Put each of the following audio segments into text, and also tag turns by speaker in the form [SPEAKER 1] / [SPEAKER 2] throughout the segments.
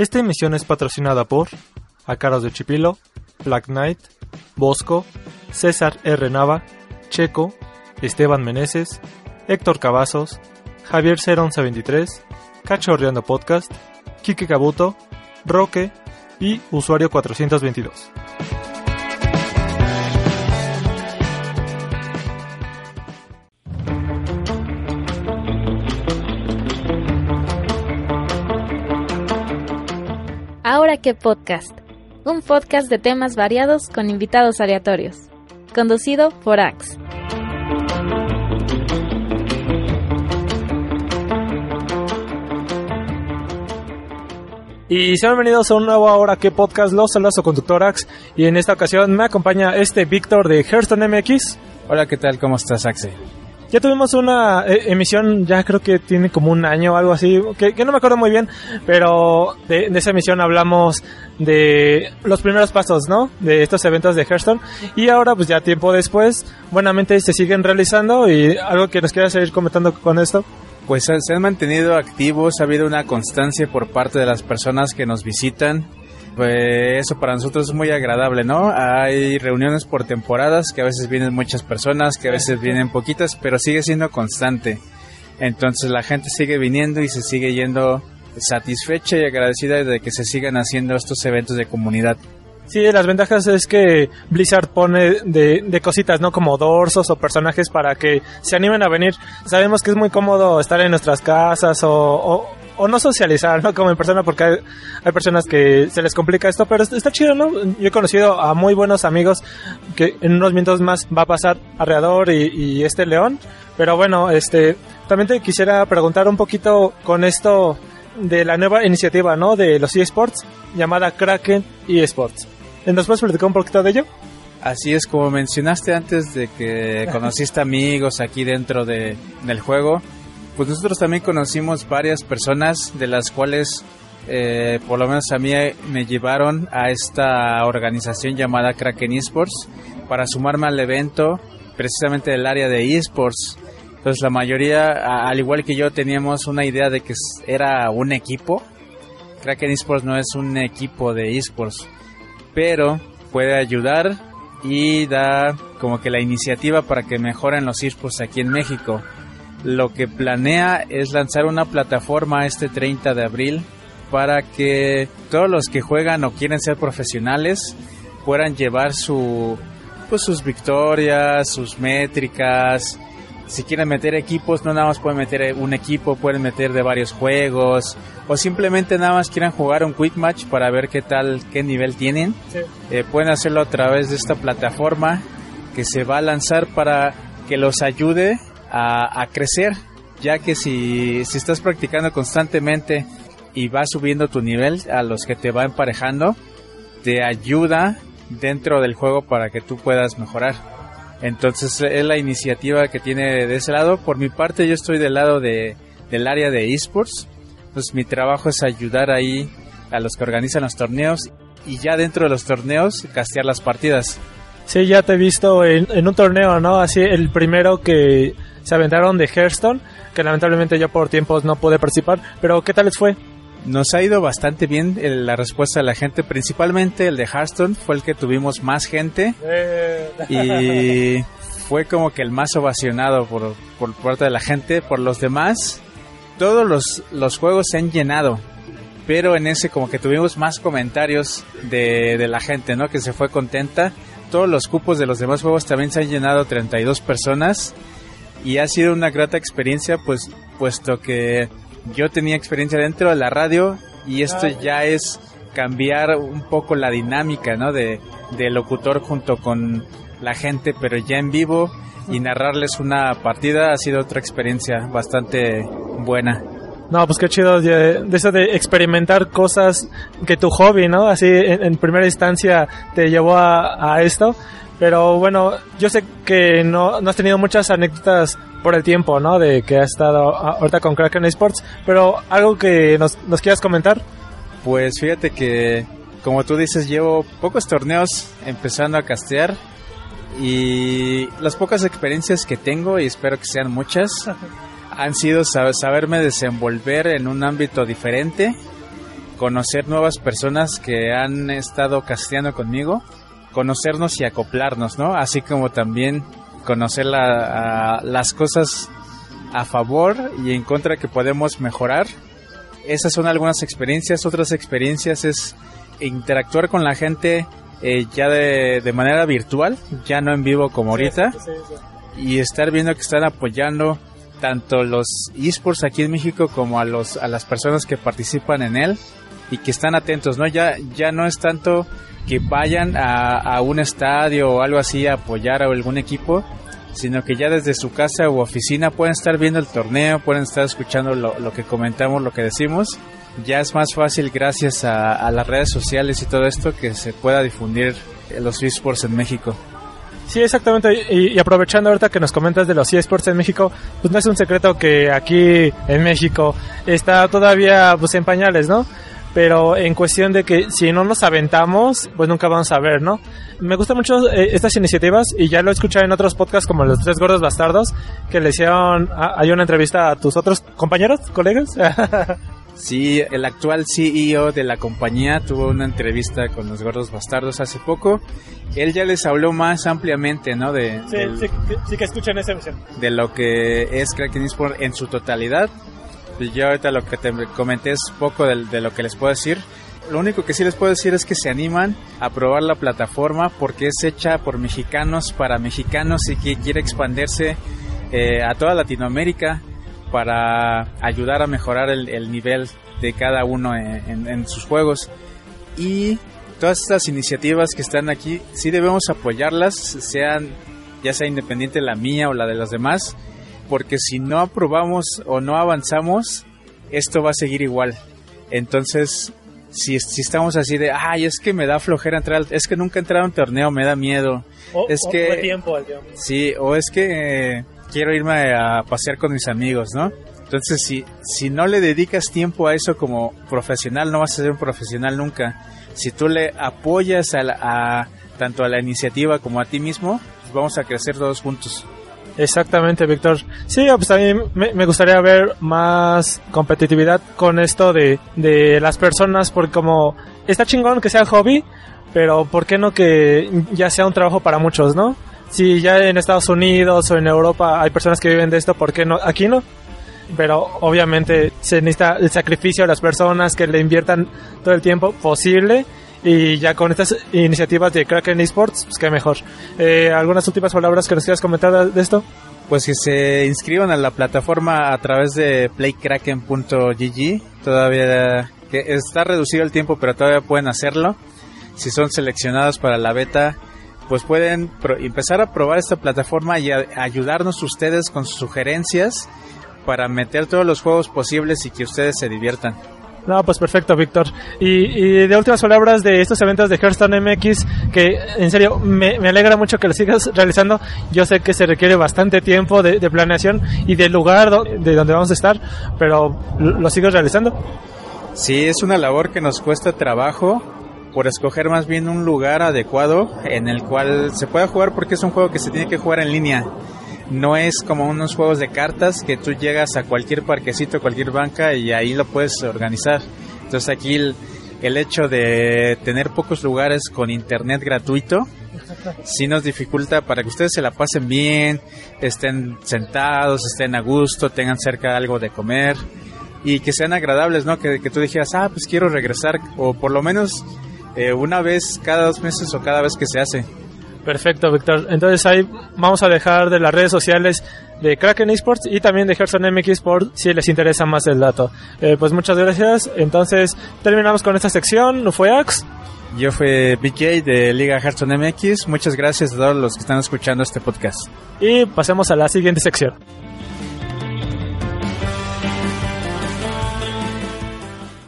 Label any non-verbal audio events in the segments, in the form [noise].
[SPEAKER 1] Esta emisión es patrocinada por Acaros de Chipilo, Black Knight, Bosco, César R. Nava, Checo, Esteban Meneses, Héctor Cavazos, Javier 01123, Cachorreando Podcast, Kike Cabuto, Roque y Usuario 422.
[SPEAKER 2] Ahora qué podcast. Un podcast de temas variados con invitados aleatorios. Conducido por Axe.
[SPEAKER 1] Y sean bienvenidos a un nuevo Ahora qué podcast. Los saluda su conductor Axe. Y en esta ocasión me acompaña este Víctor de Hearthstone MX.
[SPEAKER 3] Hola, ¿qué tal? ¿Cómo estás, Axe?
[SPEAKER 1] Ya tuvimos una eh, emisión, ya creo que tiene como un año o algo así, que, no me acuerdo muy bien, pero de, de, esa emisión hablamos de los primeros pasos, ¿no? De estos eventos de Hearthstone. Y ahora, pues ya tiempo después, buenamente se siguen realizando y algo que nos quieras seguir comentando con esto.
[SPEAKER 3] Pues se han mantenido activos, ha habido una constancia por parte de las personas que nos visitan, pues eso para nosotros es muy agradable, ¿no? Hay reuniones por temporadas, que a veces vienen muchas personas, que a veces vienen poquitas, pero sigue siendo constante. Entonces la gente sigue viniendo y se sigue yendo satisfecha y agradecida de que se sigan haciendo estos eventos de comunidad.
[SPEAKER 1] Sí, las ventajas es que Blizzard pone de, de, cositas, ¿no? Como dorsos o personajes para que se animen a venir. Sabemos que es muy cómodo estar en nuestras casas o, o, o no socializar, ¿no? Como en persona, porque hay, hay, personas que se les complica esto, pero está chido, ¿no? Yo he conocido a muy buenos amigos que en unos minutos más va a pasar alrededor y, y este león. Pero bueno, este, también te quisiera preguntar un poquito con esto de la nueva iniciativa, ¿no? De los eSports, llamada Kraken eSports. ¿Nos puedes platicar un poquito de ello?
[SPEAKER 3] Así es, como mencionaste antes de que [laughs] conociste amigos aquí dentro de, del juego, pues nosotros también conocimos varias personas de las cuales, eh, por lo menos a mí, me llevaron a esta organización llamada Kraken Esports para sumarme al evento precisamente del área de esports. Entonces la mayoría, al igual que yo, teníamos una idea de que era un equipo. Kraken Esports no es un equipo de esports, pero puede ayudar y da como que la iniciativa para que mejoren los esports aquí en México. Lo que planea es lanzar una plataforma este 30 de abril para que todos los que juegan o quieren ser profesionales puedan llevar su pues sus victorias, sus métricas. Si quieren meter equipos, no nada más pueden meter un equipo, pueden meter de varios juegos o simplemente nada más quieran jugar un quick match para ver qué tal, qué nivel tienen. Sí. Eh, pueden hacerlo a través de esta plataforma que se va a lanzar para que los ayude a, a crecer, ya que si, si estás practicando constantemente y vas subiendo tu nivel a los que te va emparejando, te ayuda dentro del juego para que tú puedas mejorar. Entonces es la iniciativa que tiene de ese lado. Por mi parte yo estoy del lado de, del área de esports. Pues mi trabajo es ayudar ahí a los que organizan los torneos y ya dentro de los torneos castear las partidas.
[SPEAKER 1] Sí, ya te he visto en, en un torneo, ¿no? Así el primero que se aventaron de Hearthstone, que lamentablemente yo por tiempos no pude participar, pero ¿qué tal les fue?
[SPEAKER 3] Nos ha ido bastante bien la respuesta de la gente, principalmente el de Hearthstone fue el que tuvimos más gente eh. y [laughs] fue como que el más ovacionado por, por parte de la gente, por los demás. Todos los, los juegos se han llenado, pero en ese como que tuvimos más comentarios de, de la gente, ¿no? Que se fue contenta. Todos los cupos de los demás juegos también se han llenado 32 personas y ha sido una grata experiencia pues puesto que yo tenía experiencia dentro de la radio y esto ya es cambiar un poco la dinámica ¿no? de, de locutor junto con la gente pero ya en vivo y narrarles una partida ha sido otra experiencia bastante buena.
[SPEAKER 1] No, pues qué chido de, de eso de experimentar cosas que tu hobby, ¿no? Así en, en primera instancia te llevó a, a, esto. Pero bueno, yo sé que no, no has tenido muchas anécdotas por el tiempo, ¿no? De que has estado ahorita con Kraken Esports. Pero algo que nos, nos quieras comentar.
[SPEAKER 3] Pues fíjate que, como tú dices, llevo pocos torneos empezando a castear. Y las pocas experiencias que tengo, y espero que sean muchas, han sido saberme desenvolver en un ámbito diferente, conocer nuevas personas que han estado casteando conmigo, conocernos y acoplarnos, ¿no? Así como también conocer la, a, las cosas a favor y en contra que podemos mejorar. Esas son algunas experiencias. Otras experiencias es interactuar con la gente eh, ya de, de, manera virtual, ya no en vivo como ahorita. Sí, sí, sí. Y estar viendo que están apoyando tanto los esports aquí en México como a los a las personas que participan en él y que están atentos, ¿no? Ya ya no es tanto que vayan a, a un estadio o algo así a apoyar a algún equipo, sino que ya desde su casa u oficina pueden estar viendo el torneo, pueden estar escuchando lo, que comentamos, lo que decimos. Ya es más fácil gracias a, las redes sociales y todo esto que se pueda difundir los esports en México.
[SPEAKER 1] Sí, exactamente. Y, y, aprovechando ahorita que nos comentas de los eSports en México, pues no es un secreto que aquí en México está todavía pues en pañales, ¿no? Pero en cuestión de que si no nos aventamos, pues nunca vamos a ver, ¿no? Me gustan mucho eh, estas iniciativas y ya lo he escuchado en otros podcasts como Los Tres Gordos Bastardos, que le hicieron, hay una entrevista a tus otros compañeros, colegas. [laughs]
[SPEAKER 3] Sí, el actual CEO de la compañía tuvo una entrevista con los gordos bastardos hace poco. Él ya les habló más ampliamente, ¿no? De,
[SPEAKER 1] sí, del, sí, sí, que escuchan esa emisión.
[SPEAKER 3] De lo que es Kraken Esport en su totalidad. Yo ahorita lo que te comenté es poco de, lo que les puedo decir. Lo único que sí les puedo decir es que se animan a probar la plataforma porque es hecha por mexicanos para mexicanos y que quiere expandirse eh, a toda Latinoamérica para ayudar a mejorar el, el nivel de cada uno en, sus juegos. Y todas estas iniciativas que están aquí, sí debemos apoyarlas, sean ya sea independiente la mía o la de los demás, porque si no aprobamos o no avanzamos, esto va a seguir igual. Entonces, si, si estamos así de, ay, es que me da flojera entrar, es que nunca he entrado a un torneo, me da miedo.
[SPEAKER 1] O,
[SPEAKER 3] es
[SPEAKER 1] o
[SPEAKER 3] que...
[SPEAKER 1] tiempo, el tiempo.
[SPEAKER 3] Sí, o es que... Eh, quiero irme a pasear con mis amigos, ¿no? Entonces, si, si no le dedicas tiempo a eso como profesional, no vas a ser un profesional nunca. Si tú le apoyas a, la, a tanto a la iniciativa como a ti mismo, pues vamos a crecer todos juntos.
[SPEAKER 1] Exactamente, Víctor. Sí, pues a mí me, me, gustaría ver más competitividad con esto de, de las personas, porque como está chingón que sea hobby, pero ¿por qué no que ya sea un trabajo para muchos, no? si ya en Estados Unidos o en Europa hay personas que viven de esto, ¿por qué no? Aquí no. Pero obviamente se necesita el sacrificio de las personas que le inviertan todo el tiempo posible. Y ya con estas iniciativas de Kraken Esports, pues qué mejor. Eh, ¿Algunas últimas palabras que nos quieras comentar de esto?
[SPEAKER 3] Pues que se inscriban a la plataforma a través de playkraken.gg. Todavía que está reducido el tiempo, pero todavía pueden hacerlo. Si son seleccionados para la beta, pues pueden empezar a probar esta plataforma y a ayudarnos ustedes con sus sugerencias para meter todos los juegos posibles y que ustedes se diviertan.
[SPEAKER 1] No, pues perfecto, Víctor. Y, y, de últimas palabras de estos eventos de Hearthstone MX, que en serio me, alegra mucho que lo sigas realizando. Yo sé que se requiere bastante tiempo de, planeación y del lugar de donde vamos a estar, pero lo sigues realizando.
[SPEAKER 3] Sí, es una labor que nos cuesta trabajo, por escoger más bien un lugar adecuado en el cual se pueda jugar porque es un juego que se tiene que jugar en línea. No es como unos juegos de cartas que tú llegas a cualquier parquecito, cualquier banca y ahí lo puedes organizar. Entonces aquí el, el hecho de tener pocos lugares con internet gratuito sí nos dificulta para que ustedes se la pasen bien, estén sentados, estén a gusto, tengan cerca algo de comer y que sean agradables, ¿no? Que, que tú dijeras, ah, pues quiero regresar o por lo menos eh, una vez cada dos meses o cada vez que se hace.
[SPEAKER 1] Perfecto, Víctor. Entonces ahí vamos a dejar de las redes sociales de Kraken Esports y también de Hearthstone MX por si les interesa más el dato. Eh, pues muchas gracias. Entonces terminamos con esta sección. Fue Ax.
[SPEAKER 3] Yo fui BK de Liga Hearthstone MX. Muchas gracias a todos los que están escuchando este podcast.
[SPEAKER 1] Y pasemos a la siguiente sección.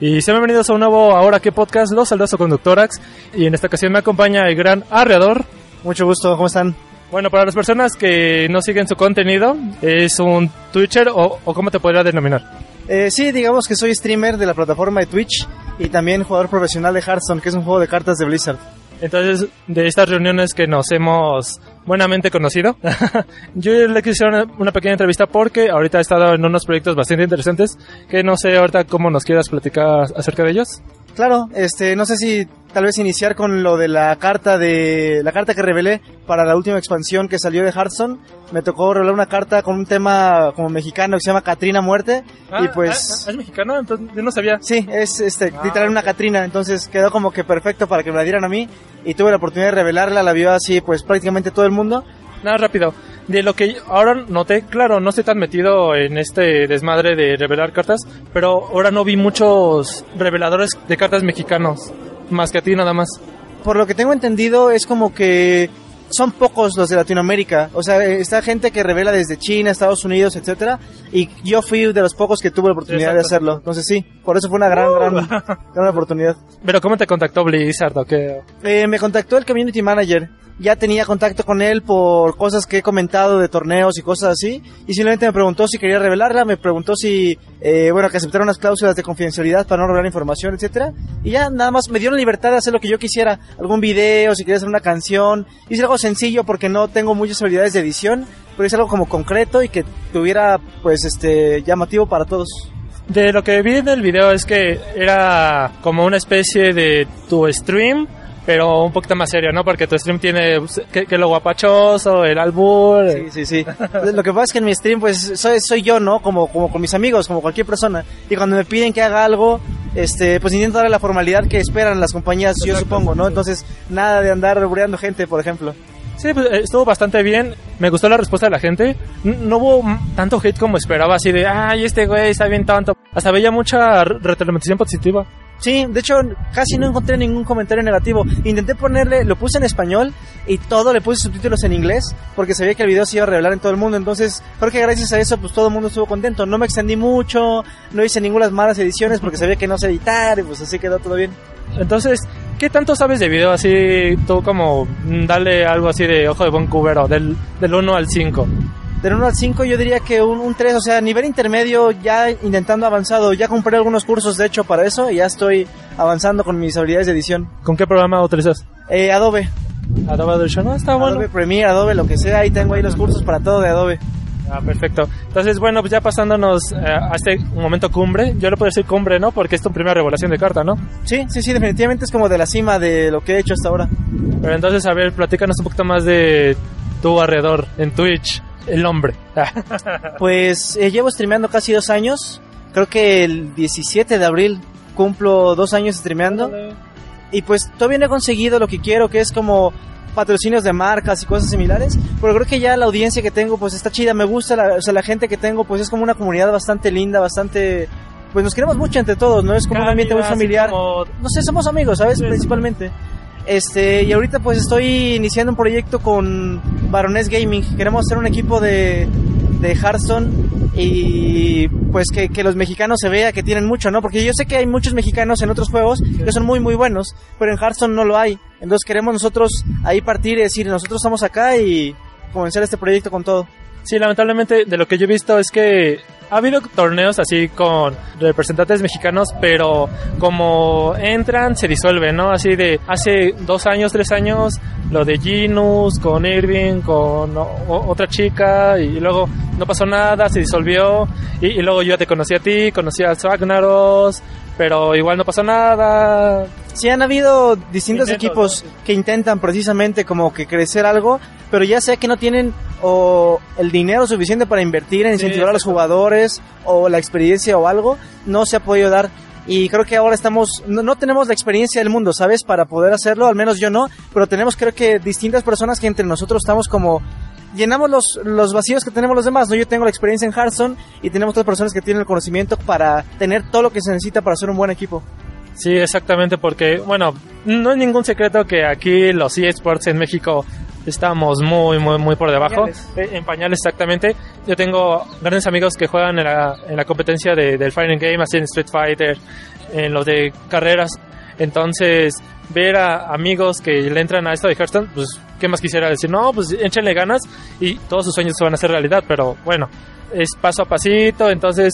[SPEAKER 1] Y sean bienvenidos a un nuevo Ahora qué podcast, los saludos a Conductorax. Y en esta ocasión me acompaña el gran arreador.
[SPEAKER 4] Mucho gusto, ¿cómo están?
[SPEAKER 1] Bueno, para las personas que no siguen su contenido, ¿es un Twitcher o, o cómo te podría denominar?
[SPEAKER 4] Eh, sí, digamos que soy streamer de la plataforma de Twitch y también jugador profesional de Hearthstone, que es un juego de cartas de Blizzard.
[SPEAKER 1] Entonces, de estas reuniones que nos hemos buenamente conocido, [laughs] yo le quise hacer una, una pequeña entrevista porque ahorita he estado en unos proyectos bastante interesantes que no sé ahorita cómo nos quieras platicar acerca de ellos.
[SPEAKER 4] Claro, este, no sé si tal vez iniciar con lo de la carta de la carta que revelé para la última expansión que salió de Hearthstone. Me tocó revelar una carta con un tema como mexicano que se llama Catrina Muerte y pues
[SPEAKER 1] ah, ¿Es mexicano? Entonces yo no sabía.
[SPEAKER 4] Sí, es este,
[SPEAKER 1] Ah,
[SPEAKER 4] literal una. Catrina, entonces quedó como que perfecto para que me la dieran a mí y tuve la oportunidad de revelarla, la vio así pues prácticamente todo el mundo.
[SPEAKER 1] Nada, rápido. De lo que ahora noté, claro, no estoy tan metido en este desmadre de revelar cartas, pero ahora no vi muchos reveladores de cartas mexicanos, más que a ti nada más.
[SPEAKER 4] Por lo que tengo entendido es como que son pocos los de Latinoamérica, o sea, está gente que revela desde China, Estados Unidos, etcétera, y yo fui de los pocos que tuve la oportunidad de
[SPEAKER 1] Exacto.
[SPEAKER 4] hacerlo. Entonces sí, por eso fue una gran, gran, gran oportunidad. [laughs]
[SPEAKER 1] Pero ¿cómo te contactó Blizzard o qué?
[SPEAKER 4] Eh, me contactó el community manager. Ya tenía contacto con él por cosas que he comentado de torneos y cosas así. Y simplemente me preguntó si quería revelarla. Me preguntó si, eh, bueno, que aceptara unas cláusulas de confidencialidad para no revelar información, etcétera. Y ya nada más me dieron libertad de hacer lo que yo quisiera. Algún video, si quería hacer una canción. Hice algo sencillo porque no tengo muchas habilidades de edición. Pero hice algo como concreto y que tuviera, pues, este, llamativo para todos.
[SPEAKER 1] De lo que vi en el video es que era como una especie de tu stream, pero un poquito más serio, ¿no? Porque tu stream tiene pues, que, que lo guapachoso, el albur.
[SPEAKER 4] Sí, sí, sí. Lo que pasa es que en mi stream, pues, soy, soy yo, ¿no? Como, como con mis amigos, como cualquier persona. Y cuando me piden que haga algo, este, pues intento darle la formalidad que esperan las compañías, yo supongo, ¿no? Entonces, nada de andar rubureando gente, por ejemplo.
[SPEAKER 1] Sí, pues, eh, estuvo bastante bien. Me gustó la respuesta de la gente. No hubo tanto hate como esperaba, así de, ay, este güey está bien tonto. Hasta veía mucha re- retroalimentación positiva.
[SPEAKER 4] Sí, de hecho, casi no encontré ningún comentario negativo. Intenté ponerle, lo puse en español y todo le puse subtítulos en inglés porque sabía que el video se iba a revelar en todo el mundo. Entonces, creo que gracias a eso, pues todo el mundo estuvo contento. No me extendí mucho, no hice ninguna malas ediciones porque sabía que no sé editar y pues así quedó todo bien.
[SPEAKER 1] Entonces, ¿qué tanto sabes de video? Así, tú como, mm, dale algo así de ojo de buen cubero, del, del 1 al 5.
[SPEAKER 4] Del 1 al 5 yo diría que un, un 3, o sea, nivel intermedio ya intentando avanzado. Ya compré algunos cursos de hecho para eso y ya estoy avanzando con mis habilidades de edición.
[SPEAKER 1] ¿Con qué programa utilizas?
[SPEAKER 4] Eh, Adobe,
[SPEAKER 1] Adobe Audition, no, está bueno.
[SPEAKER 4] Adobe Premiere, Adobe, lo que sea, ahí tengo ahí los cursos para todo de Adobe.
[SPEAKER 1] Ah, perfecto. Entonces, bueno, pues ya pasándonos eh, a este momento cumbre, yo le puedo decir cumbre, ¿no? Porque es tu primera revelación de carta, ¿no?
[SPEAKER 4] Sí, sí, sí, definitivamente es como de la cima de lo que he hecho hasta ahora.
[SPEAKER 1] Pero entonces, a ver, platícanos un poquito más de tu alrededor en Twitch, el hombre. [laughs]
[SPEAKER 4] Pues eh, llevo streameando casi dos años. Creo que el 17 de abril cumplo dos años streameando. Y pues todavía no he conseguido lo que quiero, que es como patrocinios de marcas y cosas similares. Pero creo que ya la audiencia que tengo pues está chida, me gusta, la, o sea, la gente que tengo pues es como una comunidad bastante linda, bastante... Pues nos queremos mucho entre todos, ¿no? Es como un ambiente muy familiar.
[SPEAKER 1] como-
[SPEAKER 4] No sé, somos amigos, ¿sabes?
[SPEAKER 1] Sí, sí.
[SPEAKER 4] Este, y ahorita pues estoy iniciando un proyecto con Baroness Gaming. Queremos hacer un equipo de, de Hearthstone y pues que, que los mexicanos se vea que tienen mucho, ¿no? Porque yo sé que hay muchos mexicanos en otros juegos que son muy muy buenos, pero en Hearthstone no lo hay. Entonces queremos nosotros ahí partir y decir, nosotros estamos acá y comenzar este proyecto con todo.
[SPEAKER 1] Sí, lamentablemente de lo que yo he visto es que ha habido torneos así con representantes mexicanos, pero como entran se disuelven, ¿no? Así de hace dos años, tres años, lo de Ginus con Irving, con otra chica y luego no pasó nada, se disolvió y, y luego yo te conocí a ti, conocí a Swagnaros, pero igual no pasó nada.
[SPEAKER 4] Sí, han habido distintos
[SPEAKER 1] Intentos,
[SPEAKER 4] equipos
[SPEAKER 1] ¿no?
[SPEAKER 4] Que intentan precisamente como que crecer algo, pero ya sea que no tienen o el dinero suficiente para invertir en
[SPEAKER 1] Sí,
[SPEAKER 4] incentivar a los jugadores o la experiencia o algo, no se ha podido dar. y creo que ahora estamos, no, no, tenemos la experiencia del mundo, ¿sabes? Para poder hacerlo, al menos yo no, pero tenemos creo que distintas personas que entre nosotros estamos como llenamos los, los vacíos que tenemos los demás, ¿no? Yo tengo la experiencia en Hearthstone y tenemos otras personas que tienen el conocimiento para tener todo lo que se necesita para ser un buen equipo.
[SPEAKER 1] Sí, exactamente, porque, bueno, no es ningún secreto que aquí los eSports en México estamos muy, muy, muy por debajo.
[SPEAKER 4] Pañales.
[SPEAKER 1] Eh, En pañales, exactamente. Yo tengo grandes amigos que juegan en la, en la competencia de, del Fighting Game, así en Street Fighter, en los de carreras. Entonces, ver a amigos que le entran a esto de Hearthstone, pues, ¿qué más quisiera decir? No, pues échenle ganas y todos sus sueños se van a hacer realidad, pero bueno, es paso a pasito. Entonces,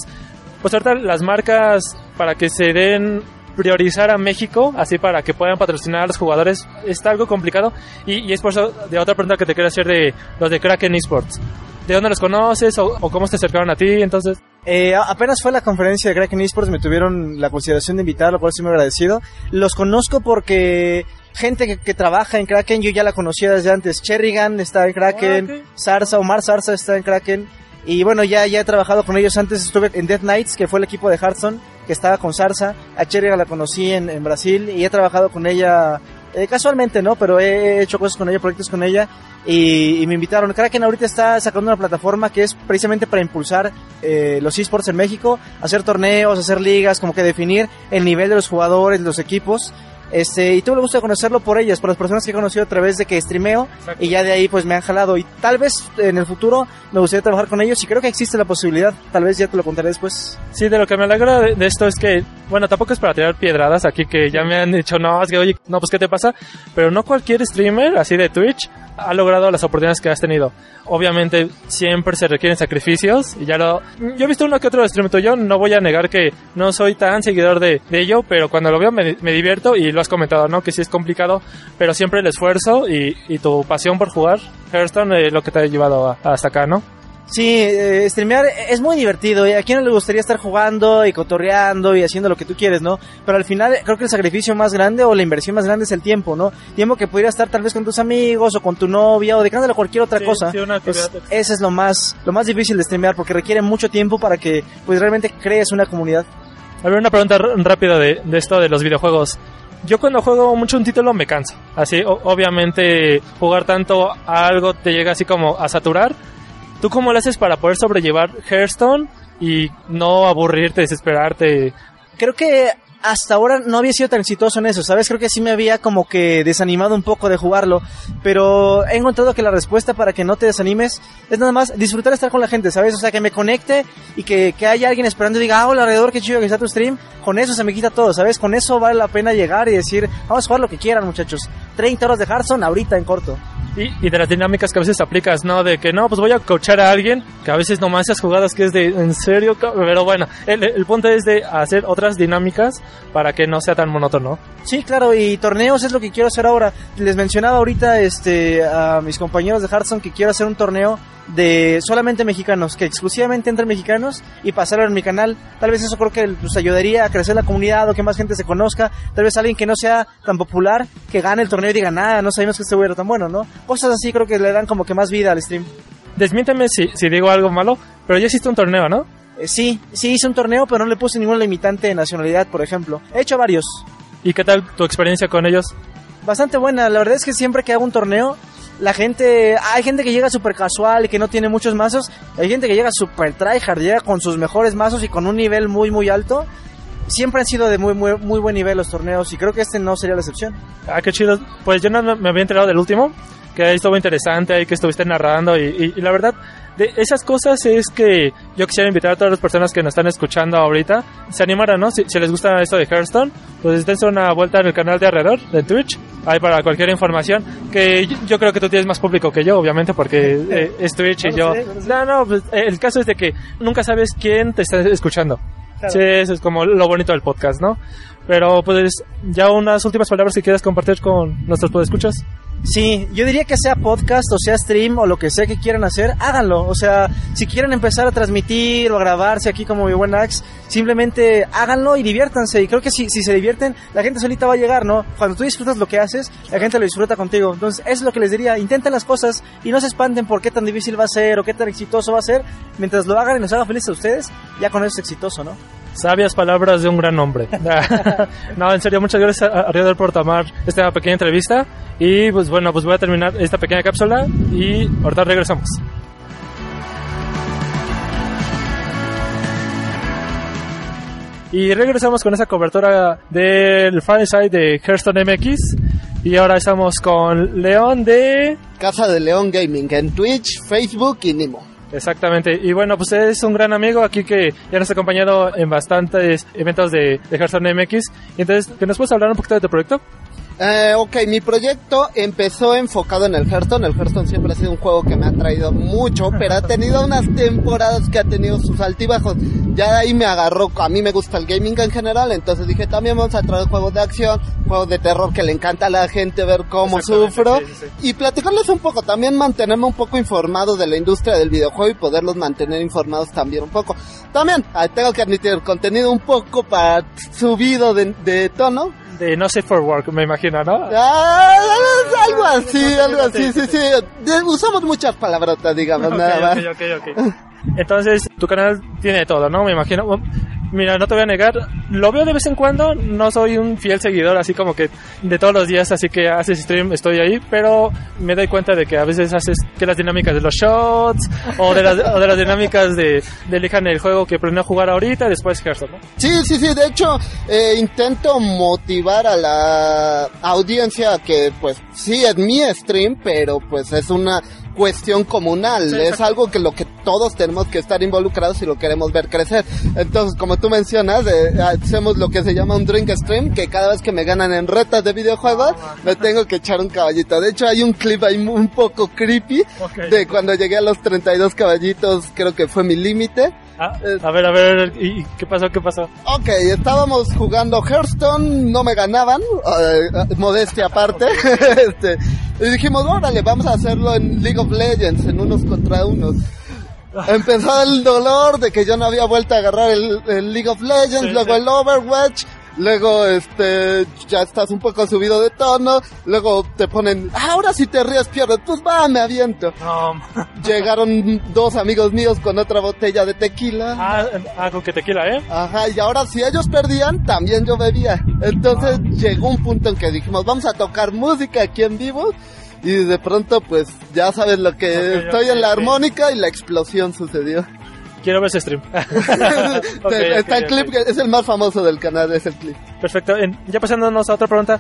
[SPEAKER 1] pues ahorita las marcas para que se den priorizar a México, así para que puedan patrocinar a los jugadores, está algo complicado. Y, y es por eso de otra pregunta que te quiero hacer de los de Kraken Esports. ¿De dónde los conoces o, o cómo se acercaron a ti? Entonces,
[SPEAKER 4] Eh, apenas fue la conferencia de Kraken Esports, me tuvieron la consideración de invitar, lo cual estoy muy agradecido. Los conozco porque gente que, que trabaja en Kraken, yo ya la conocía desde antes. Cherrigan está en Kraken,
[SPEAKER 1] Ah, ok.
[SPEAKER 4] Sarsa, Omar Sarsa está en Kraken. Y bueno, ya, ya he trabajado con ellos antes, estuve en Death Knights, que fue el equipo de Hearthstone, que estaba con Sarsa. A Cherrigan la conocí en, en Brasil y he trabajado con ella eh, casualmente, ¿no? Pero he hecho cosas con ella, proyectos con ella y, y me invitaron. Kraken ahorita está sacando una plataforma que es precisamente para impulsar eh, los esports en México, hacer torneos, hacer ligas, como que definir el nivel de los jugadores, de los equipos. Este, y tuve el gusto de conocerlo por ellas, por las personas que he conocido a través de que streameo
[SPEAKER 1] Exacto.
[SPEAKER 4] y ya de ahí pues me han jalado y tal vez en el futuro me gustaría trabajar con ellos y creo que existe la posibilidad, tal vez ya te lo contaré después.
[SPEAKER 1] sí, de lo que me alegra de, de esto es que, bueno, tampoco es para tirar piedradas aquí que ya me han dicho, no, es que, oye, no, pues, ¿qué te pasa? Pero no cualquier streamer, así de Twitch, ha logrado las oportunidades que has tenido. Obviamente, siempre se requieren sacrificios, y ya lo... Yo he visto uno que otro stream tuyo, no voy a negar que no soy tan seguidor de, de ello, pero cuando lo veo me, me divierto, y lo has comentado, ¿no? Que sí es complicado, pero siempre el esfuerzo y, y tu pasión por jugar Hearthstone es lo que te ha llevado a- hasta acá, ¿no?
[SPEAKER 4] Sí, eh, streamear es muy divertido. ¿y ¿A quién no le gustaría estar jugando y cotorreando y haciendo lo que tú quieres, no? Pero al final eh, creo que el sacrificio más grande o la inversión más grande es el tiempo, ¿no? Tiempo que pudiera estar tal vez con tus amigos o con tu novia o dedicándole a cualquier otra
[SPEAKER 1] Sí,
[SPEAKER 4] cosa.
[SPEAKER 1] sí, una
[SPEAKER 4] Pues, ese es lo más, lo más difícil de streamear porque requiere mucho tiempo para que pues realmente crees una comunidad.
[SPEAKER 1] A ver, una pregunta r- rápida de, de esto de los videojuegos. Yo cuando juego mucho un título me canso. Así, o- obviamente, jugar tanto a algo te llega así como a saturar. ¿Tú cómo lo haces para poder sobrellevar Hearthstone y no aburrirte, desesperarte?
[SPEAKER 4] creo que hasta ahora no había sido tan exitoso en eso, ¿sabes? Creo que sí me había como que desanimado un poco de jugarlo, pero he encontrado que la respuesta para que no te desanimes es nada más disfrutar estar con la gente, ¿sabes? O sea, que me conecte y que, que haya alguien esperando y diga, ah, hola alrededor, qué chido que está tu stream, con eso se me quita todo, ¿sabes? Con eso vale la pena llegar y decir, vamos a jugar lo que quieran, muchachos. 30 horas de Hearthstone ahorita en corto.
[SPEAKER 1] Y, y de las dinámicas que a veces aplicas, ¿no? De que no, pues voy a coachar a alguien, que a veces nomás esas jugadas que es de, en serio, ca-?" pero bueno, el, el punto es de hacer otras dinámicas para que no sea tan monótono.
[SPEAKER 4] Sí, claro, y torneos es lo que quiero hacer ahora. Les mencionaba ahorita este, a mis compañeros de Hearthstone que quiero hacer un torneo de solamente mexicanos, que exclusivamente entre mexicanos y pasarlo en mi canal. Tal vez eso creo que pues, ayudaría a crecer la comunidad o que más gente se conozca. Tal vez alguien que no sea tan popular, que gane el torneo y diga, nada, no sabíamos que este güey era tan bueno, ¿no? Cosas así creo que le dan como que más vida al stream.
[SPEAKER 1] Desmiénteme si, si digo algo malo, pero ya existe un torneo, ¿no?
[SPEAKER 4] Eh, sí, sí hice un torneo, pero no le puse ningún limitante de nacionalidad, por ejemplo. He hecho varios.
[SPEAKER 1] ¿Y qué tal tu experiencia con ellos?
[SPEAKER 4] bastante buena. La verdad es que siempre que hago un torneo, la gente, hay gente que llega súper casual y que no tiene muchos mazos. Hay gente que llega súper tryhard, llega con sus mejores mazos y con un nivel muy, muy alto. Siempre han sido de muy, muy, muy buen nivel los torneos y creo que este no sería la excepción.
[SPEAKER 1] Ah, qué chido. Pues yo no me había enterado del último, que estuvo interesante, ahí que estuviste narrando y, y- y la verdad, de esas cosas es que yo quisiera invitar a todas las personas que nos están escuchando ahorita, se animaran, ¿no? Si, si les gusta esto de Hearthstone, pues dense una vuelta en el canal de alrededor, de Twitch, ahí para cualquier información, que yo, yo creo que tú tienes más público que yo, obviamente, porque eh, [laughs] es Twitch y yo...
[SPEAKER 4] no.
[SPEAKER 1] No, pues, el caso es de que nunca sabes quién te está escuchando.
[SPEAKER 4] Claro.
[SPEAKER 1] Sí, eso es como lo bonito del podcast, ¿no? Pero pues ya unas últimas palabras que quieras compartir con nuestros podescuchas.
[SPEAKER 4] Sí, yo diría que sea podcast o sea stream o lo que sea que quieran hacer, háganlo. O sea, si quieren empezar a transmitir o a grabarse aquí como mi buen Axe, simplemente háganlo y diviértanse. Y creo que si, si se divierten, la gente solita va a llegar, ¿no? Cuando tú disfrutas lo que haces, la gente lo disfruta contigo. Entonces, es lo que les diría. Intenten las cosas y no se espanten por qué tan difícil va a ser o qué tan exitoso va a ser. Mientras lo hagan y nos haga felices a ustedes, ya con eso es exitoso, ¿no?
[SPEAKER 1] Sabias palabras de un gran hombre. [laughs] no, en serio, muchas gracias a Ariador por tomar esta pequeña entrevista. Y pues bueno, pues voy a terminar esta pequeña cápsula y ahorita regresamos. Y regresamos con esa cobertura del Fireside de Hearthstone MX. Y ahora estamos con León de...
[SPEAKER 5] Casa de León Gaming en Twitch, Facebook y Nimo.
[SPEAKER 1] Exactamente. Y bueno, pues es un gran amigo aquí que ya nos ha acompañado en bastantes eventos de, de Hearthstone MX. Entonces, ¿que nos puedes hablar un poquito de tu proyecto?
[SPEAKER 5] Eh, ok, mi proyecto empezó enfocado en el Hearthstone. El Hearthstone siempre ha sido un juego que me ha traído mucho, pero ha tenido unas temporadas que ha tenido sus altibajos. Ya de ahí me agarró, a mí me gusta el gaming en general, entonces dije también vamos a traer juegos de acción, juegos de terror que le encanta a la gente ver cómo sufro.
[SPEAKER 1] sí, sí, sí.
[SPEAKER 5] Y platicarles un poco, también mantenerme un poco informado de la industria del videojuego y poderlos mantener informados también un poco. También, tengo que admitir, contenido un poco para subido de, de tono,
[SPEAKER 1] De No Safe for Work, me imagino, ¿no?
[SPEAKER 5] Ah, algo así, algo así, sí, sí. Usamos muchas palabrotas, digamos, nada más.
[SPEAKER 1] Ok, ok, ok, ok. Entonces, tu canal tiene todo, ¿no? Me imagino. Mira, no te voy a negar, lo veo de vez en cuando, no soy un fiel seguidor así como que de todos los días, así que haces stream, estoy ahí, pero me doy cuenta de que a veces haces que las dinámicas de los shots o de las, o de las dinámicas de, de elijan el juego que planeo jugar ahorita, después Hearthstone, ¿no?
[SPEAKER 5] Sí, sí, sí, de hecho, eh, intento motivar a la audiencia que, pues, sí, es mi stream, pero pues es una cuestión comunal,
[SPEAKER 1] Sí,
[SPEAKER 5] es algo que lo que todos tenemos que estar involucrados y lo queremos ver crecer. Entonces, como tú mencionas, eh, hacemos lo que se llama un drink stream, que cada vez que me ganan en retas de videojuegos, me tengo que echar un caballito. De hecho, hay un clip ahí un poco creepy de cuando llegué a los 32 caballitos, creo que fue mi límite.
[SPEAKER 1] Ah, a ver, a ver, ¿y qué pasó? ¿Qué pasó?
[SPEAKER 5] Ok, estábamos jugando Hearthstone, no me ganaban, eh, eh, modestia aparte. [laughs] [laughs] este, y dijimos, órale, vamos a hacerlo en League of Legends, en unos contra unos. [laughs] Empezó el dolor de que yo no había vuelto a agarrar el, el League of Legends,
[SPEAKER 1] Sí,
[SPEAKER 5] luego
[SPEAKER 1] sí.
[SPEAKER 5] el Overwatch, luego este ya estás un poco subido de tono, luego te ponen, "Ah, ahora si te ríes pierdes, pues va, me aviento.
[SPEAKER 1] No, [laughs]
[SPEAKER 5] Llegaron dos amigos míos con otra botella de tequila.
[SPEAKER 1] ah, ah, con que tequila, ¿eh?
[SPEAKER 5] Ajá, y ahora si ellos perdían, también yo bebía. Entonces llegó un punto en que dijimos, vamos a tocar música aquí en vivo. Y de pronto, pues, ya sabes lo que estoy en la armónica y la explosión sucedió.
[SPEAKER 1] Quiero ver ese stream. [laughs] [laughs] Ok,
[SPEAKER 5] Está
[SPEAKER 1] ok,
[SPEAKER 5] el clip,
[SPEAKER 1] ok.
[SPEAKER 5] que es el más famoso del canal, es el clip.
[SPEAKER 1] Perfecto. Ya pasándonos a otra pregunta.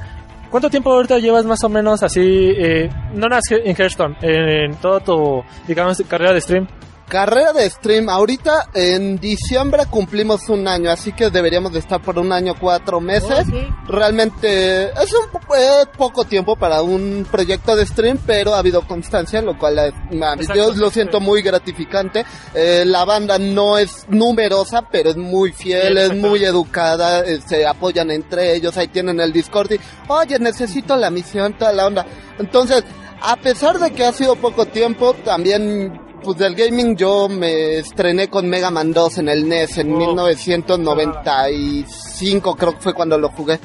[SPEAKER 1] ¿Cuánto tiempo ahorita llevas más o menos así, eh, no en Hearthstone, en, en toda tu, digamos, carrera de stream?
[SPEAKER 5] Carrera de stream, ahorita en diciembre cumplimos un año, así que deberíamos de estar por un año, cuatro meses. Realmente es un po- eh, poco tiempo para un proyecto de stream, pero ha habido constancia, lo cual ma-
[SPEAKER 1] Exacto,
[SPEAKER 5] yo lo siento muy gratificante. Eh, la banda no es numerosa, pero es muy fiel,
[SPEAKER 1] Sí,
[SPEAKER 5] es muy educada, eh, se apoyan entre ellos, ahí tienen el Discord y, oye, necesito la misión, toda la onda. Entonces, a pesar de que ha sido poco tiempo, también pues del gaming yo me estrené con Mega Man 2 en el NES en
[SPEAKER 1] Oh.
[SPEAKER 5] 1995 creo que fue cuando lo jugué.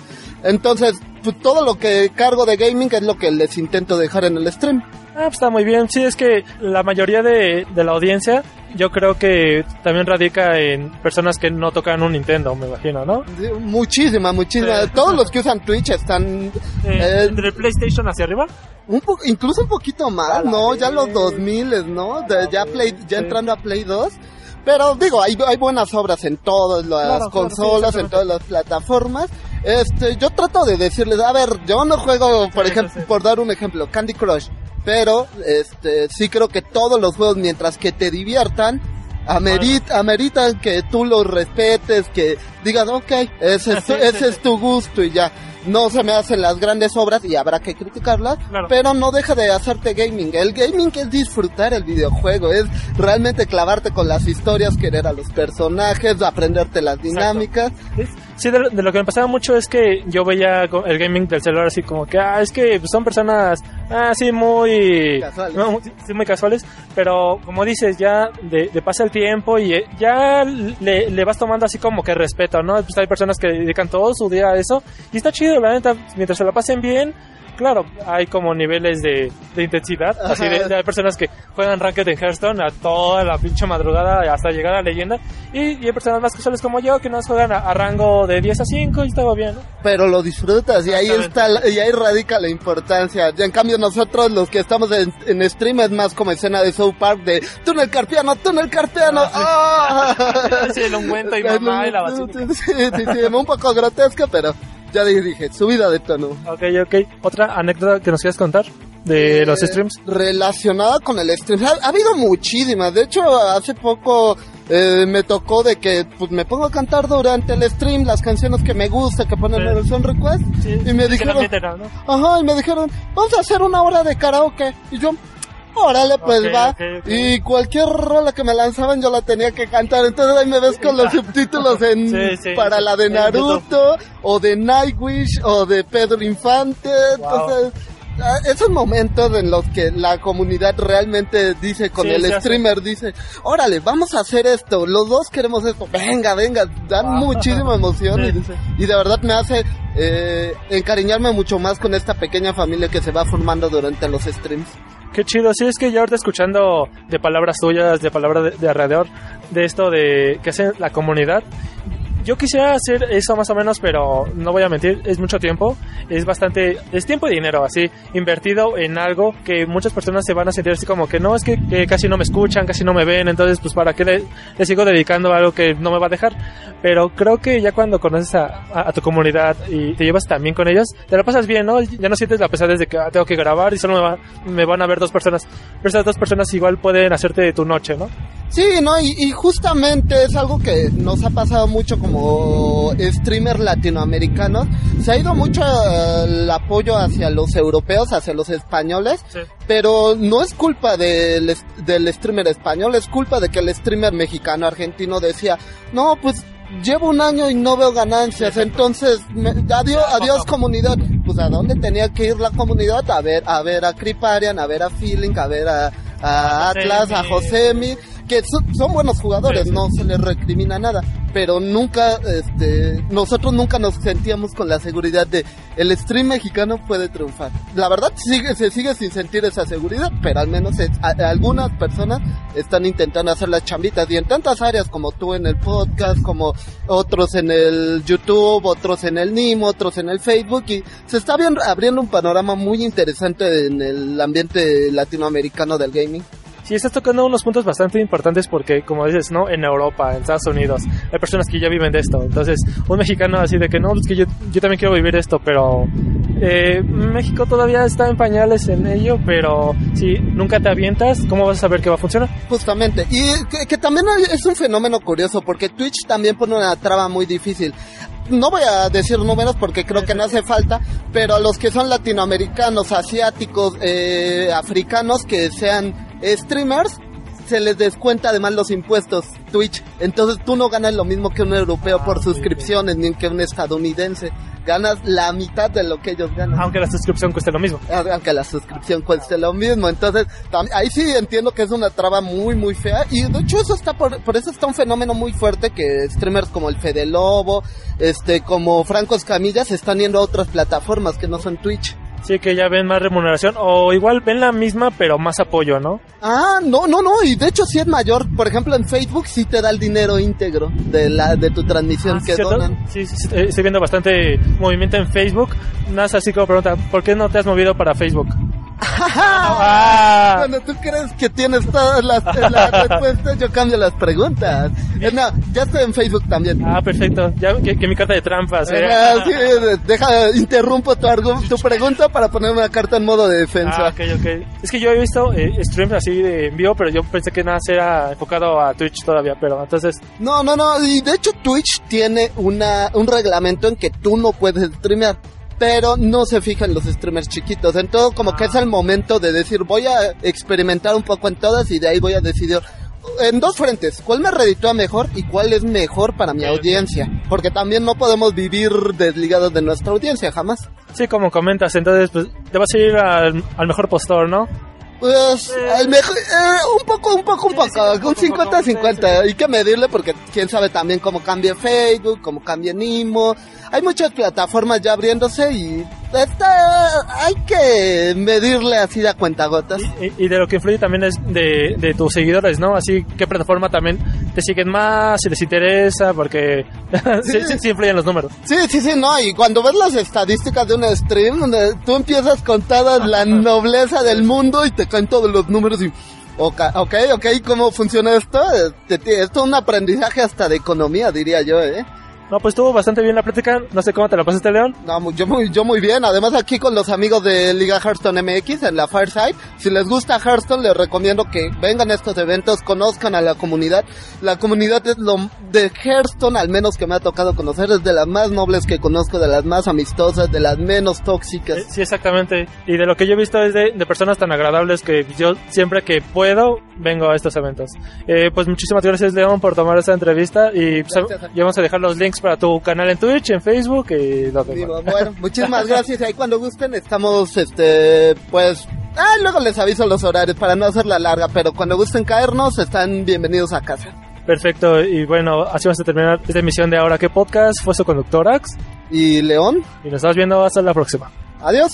[SPEAKER 5] Entonces, pues todo lo que cargo de gaming es lo que les intento dejar en el stream.
[SPEAKER 1] Ah, pues está muy bien. Sí, es que la mayoría de, de la audiencia, yo creo que también radica en personas que no tocan un Nintendo, me imagino, ¿no?
[SPEAKER 5] Sí, Muchísima, muchísima.
[SPEAKER 1] Sí.
[SPEAKER 5] Todos los que usan Twitch están
[SPEAKER 1] Eh,
[SPEAKER 5] eh,
[SPEAKER 1] el PlayStation hacia arriba.
[SPEAKER 5] un po- incluso un poquito más, ¿no? Ya los
[SPEAKER 1] vez.
[SPEAKER 5] 2000, ¿no? De- ya Play, ya entrando a Play 2. Pero digo, hay, hay buenas obras en todas las
[SPEAKER 1] Claro, claro, sí,
[SPEAKER 5] consolas, en todas las plataformas. Este, yo trato de decirles, a ver, yo no juego, por ejemplo, por dar un ejemplo, Candy Crush. Pero, este, sí creo que todos los juegos, mientras que te diviertan, amerit, ameritan que tú los respetes, que digas, ok, ese es, [laughs] tu, ese es tu gusto y ya. No se me hacen las grandes obras y habrá que criticarlas,
[SPEAKER 1] Claro.
[SPEAKER 5] pero no deja de hacerte gaming. El gaming es disfrutar el videojuego, es realmente clavarte con las historias, querer a los personajes, aprenderte las dinámicas.
[SPEAKER 1] Sí, de, de lo que me pasaba mucho es que yo veía el gaming del celular así como que, ah, es que son personas, ah, sí, muy...
[SPEAKER 5] Casuales.
[SPEAKER 1] no, sí, muy casuales, pero como dices, ya de, de pasa el tiempo y eh, ya le, le vas tomando así como que respeto, ¿no? Pues hay personas que dedican todo su día a eso y está chido, la neta, mientras se la pasen bien, claro, hay como niveles de, de intensidad. Así de, de- hay personas que juegan Ranked en Hearthstone a toda la pinche madrugada hasta llegar a leyenda. Y, y hay personas más casuales como yo que nos juegan a, a rango de 10 a 5 y estaba bien, ¿no?
[SPEAKER 5] pero lo disfrutas y ahí está y ahí radica la importancia. Ya en cambio nosotros los que estamos en, en stream es más como escena de South Park de túnel carpiano, túnel carpiano. ¡ah!
[SPEAKER 1] Sí, [laughs] el ungüento y mamá y la [laughs] basílica.
[SPEAKER 5] Sí, sí, sí, un poco grotesca, pero ya dije, subida de tono.
[SPEAKER 1] Ok, ok. ¿Otra anécdota que nos quieras contar de los
[SPEAKER 5] Eh,
[SPEAKER 1] streams?
[SPEAKER 5] Relacionada con el stream. Ha, ha habido muchísimas. De hecho, hace poco eh, me tocó de que pues, me pongo a cantar durante el stream las canciones que me gusta, que ponen en el son request.
[SPEAKER 1] Sí,
[SPEAKER 5] y me dijeron, ajá, y me dijeron, vamos a hacer una hora de karaoke. Y yo, órale, pues va. Y cualquier rola que me lanzaban yo la tenía que cantar. Entonces ahí me ves con los [laughs] subtítulos en,
[SPEAKER 1] Sí, sí.
[SPEAKER 5] para la de Naruto, o de Nightwish, o de Pedro Infante.
[SPEAKER 1] Wow.
[SPEAKER 5] Entonces, ah, esos momentos en los que la comunidad realmente dice con
[SPEAKER 1] Sí,
[SPEAKER 5] el
[SPEAKER 1] hace.
[SPEAKER 5] streamer, dice, órale, vamos a hacer esto, los dos queremos esto, venga, venga, dan muchísima [laughs] emoción
[SPEAKER 1] Sí,
[SPEAKER 5] y,
[SPEAKER 1] sí.
[SPEAKER 5] y de verdad me hace eh, encariñarme mucho más con esta pequeña familia que se va formando durante los streams.
[SPEAKER 1] Qué chido, sí, es que ya ahorita escuchando de palabras tuyas, de palabras de, de alrededor, de esto de que hace la comunidad, yo quisiera hacer eso más o menos, pero no voy a mentir, es mucho tiempo, es bastante, es tiempo y dinero así, invertido en algo que muchas personas se van a sentir así como que no, es que, que casi no me escuchan, casi no me ven, entonces pues para qué le, le sigo dedicando a algo que no me va a dejar. Pero creo que ya cuando conoces a, a- a tu comunidad y te llevas también con ellos, te la pasas bien, ¿no? Ya no sientes la pesadez de que ah, tengo que grabar y solo me, va- me van a ver dos personas. Pero esas dos personas igual pueden hacerte tu noche, ¿no?
[SPEAKER 5] Sí, no, y, y justamente es algo que nos ha pasado mucho como streamers latinoamericanos. Se ha ido mucho eh, el apoyo hacia los europeos, hacia los españoles,
[SPEAKER 1] Sí.
[SPEAKER 5] pero no es culpa del, del streamer español, es culpa de que el streamer mexicano, argentino decía, no, pues llevo un año y no veo ganancias, entonces me- adiós, adiós comunidad. Pues a dónde tenía que ir la comunidad a ver, a ver a Criparian, a ver a Feeling, a ver a, a
[SPEAKER 1] A
[SPEAKER 5] Atlas, a
[SPEAKER 1] Josemi.
[SPEAKER 5] Que son, son buenos jugadores,
[SPEAKER 1] Sí, sí.
[SPEAKER 5] no se les recrimina nada, pero nunca, este, nosotros nunca nos sentíamos con la seguridad de el stream mexicano puede triunfar. La verdad sigue, se sigue sin sentir esa seguridad, pero al menos es- a- algunas personas están intentando hacer las chambitas y en tantas áreas como tú en el podcast, como otros en el YouTube, otros en el NIM, otros en el Facebook y se está bien- abriendo un panorama muy interesante en el ambiente latinoamericano del gaming.
[SPEAKER 1] Sí, estás tocando unos puntos bastante importantes porque, como dices, ¿no? En Europa, en Estados Unidos, hay personas que ya viven de esto. Entonces, un mexicano así de que no, es que yo, yo también quiero vivir esto, pero eh, México todavía está en pañales en ello, pero si nunca te avientas, ¿cómo vas a saber que va a funcionar?
[SPEAKER 5] Justamente, y que, que también es un fenómeno curioso porque Twitch también pone una traba muy difícil. No voy a decir números porque creo que no hace falta, pero a los que son latinoamericanos, asiáticos, eh, africanos que sean streamers, se les descuenta además los impuestos Twitch. Entonces tú no ganas lo mismo que un europeo
[SPEAKER 1] Ah,
[SPEAKER 5] por
[SPEAKER 1] ok,
[SPEAKER 5] suscripciones ni que un estadounidense. Ganas la mitad de lo que ellos ganan
[SPEAKER 1] Aunque la suscripción cueste lo mismo.
[SPEAKER 5] aunque la suscripción cueste lo mismo. Entonces, ahí sí entiendo que es una traba muy, muy fea. Y de hecho, eso está por, por eso está un fenómeno muy fuerte que streamers como el Fede Lobo, este, como Franco Escamilla se están yendo a otras plataformas que no son Twitch.
[SPEAKER 1] Sí, que ya ven más remuneración o igual ven la misma, pero más apoyo, ¿no?
[SPEAKER 5] Ah, no, no, no, y de hecho sí es mayor. Por ejemplo, en Facebook sí te da el dinero íntegro de la de tu transmisión
[SPEAKER 1] Ah,
[SPEAKER 5] que
[SPEAKER 1] ¿cierto?
[SPEAKER 5] donan.
[SPEAKER 1] Sí, sí, sí, eh, estoy viendo bastante movimiento en Facebook. Nada así como pregunta, ¿por qué no te has movido para Facebook? Ah.
[SPEAKER 5] Cuando tú crees que tienes todas las, las respuestas, yo cambio las preguntas. Eh, no, ya estoy en Facebook también.
[SPEAKER 1] Ah, perfecto. Ya que, que mi carta de trampas. ¿eh?
[SPEAKER 5] Ah, sí, deja, interrumpo tu, tu pregunta para poner una carta en modo de defensa.
[SPEAKER 1] Ah, ok, ok. Es que yo he visto eh, streams así de en vivo, pero yo pensé que nada era enfocado a Twitch todavía, pero entonces...
[SPEAKER 5] No, no, no, y de hecho Twitch tiene una, un reglamento en que tú no puedes streamear. Pero no se fija en los streamers chiquitos. Entonces, como que es el momento de decir, voy a experimentar un poco en todas y de ahí voy a decidir en dos frentes, cuál me reditúa mejor y cuál es mejor para mi audiencia. Porque también no podemos vivir desligados de nuestra audiencia, jamás.
[SPEAKER 1] Sí, como comentas, entonces pues te vas a ir al, al mejor postor, ¿no?
[SPEAKER 5] Pues, el mejor, eh, un poco, un poco, un poco, un 50-50. Hay que medirle porque quién sabe también cómo cambia Facebook, cómo cambia Nimo. Hay muchas plataformas ya abriéndose y está, hay que medirle así de a cuentagotas.
[SPEAKER 1] Y, y de lo que influye también es de, de tus seguidores, ¿no? Así, ¿qué plataforma también te siguen más, si les interesa? Porque [laughs] sí, sí, sí influyen los números.
[SPEAKER 5] Sí, sí, sí, no, y cuando ves las estadísticas de un stream, donde tú empiezas con toda la nobleza del mundo y te caen todos los números y... Ok, ok, ok, ¿cómo funciona esto? Esto es un aprendizaje hasta de economía, diría yo, ¿eh?
[SPEAKER 1] No, pues estuvo bastante bien la plática. No sé cómo te la pasaste, León.
[SPEAKER 5] No, yo muy, yo muy bien. Además aquí con los amigos de Liga Hearthstone MX en la Fireside. Si les gusta Hearthstone, les recomiendo que vengan a estos eventos, conozcan a la comunidad. La comunidad es lo de Hearthstone, al menos que me ha tocado conocer, es de las más nobles que conozco, de las más amistosas, de las menos tóxicas.
[SPEAKER 1] Sí, exactamente. Y de lo que yo he visto es de, de personas tan agradables que yo siempre que puedo vengo a estos eventos. Eh, pues muchísimas gracias, León, por tomar esta entrevista. Y pues,
[SPEAKER 5] Gracias
[SPEAKER 1] ya vamos a dejar los links para tu canal en Twitch, en Facebook y lo demás.
[SPEAKER 5] Digo, bueno, muchísimas gracias. Ahí cuando gusten estamos, este, pues, ah, luego les aviso los horarios para no hacerla larga, pero cuando gusten caernos están bienvenidos a casa.
[SPEAKER 1] Perfecto. Y bueno, así vamos a terminar esta emisión de Ahora qué Podcast. Fue su conductor, Ax.
[SPEAKER 5] Y León,
[SPEAKER 1] Y nos estamos viendo hasta la próxima.
[SPEAKER 5] adiós.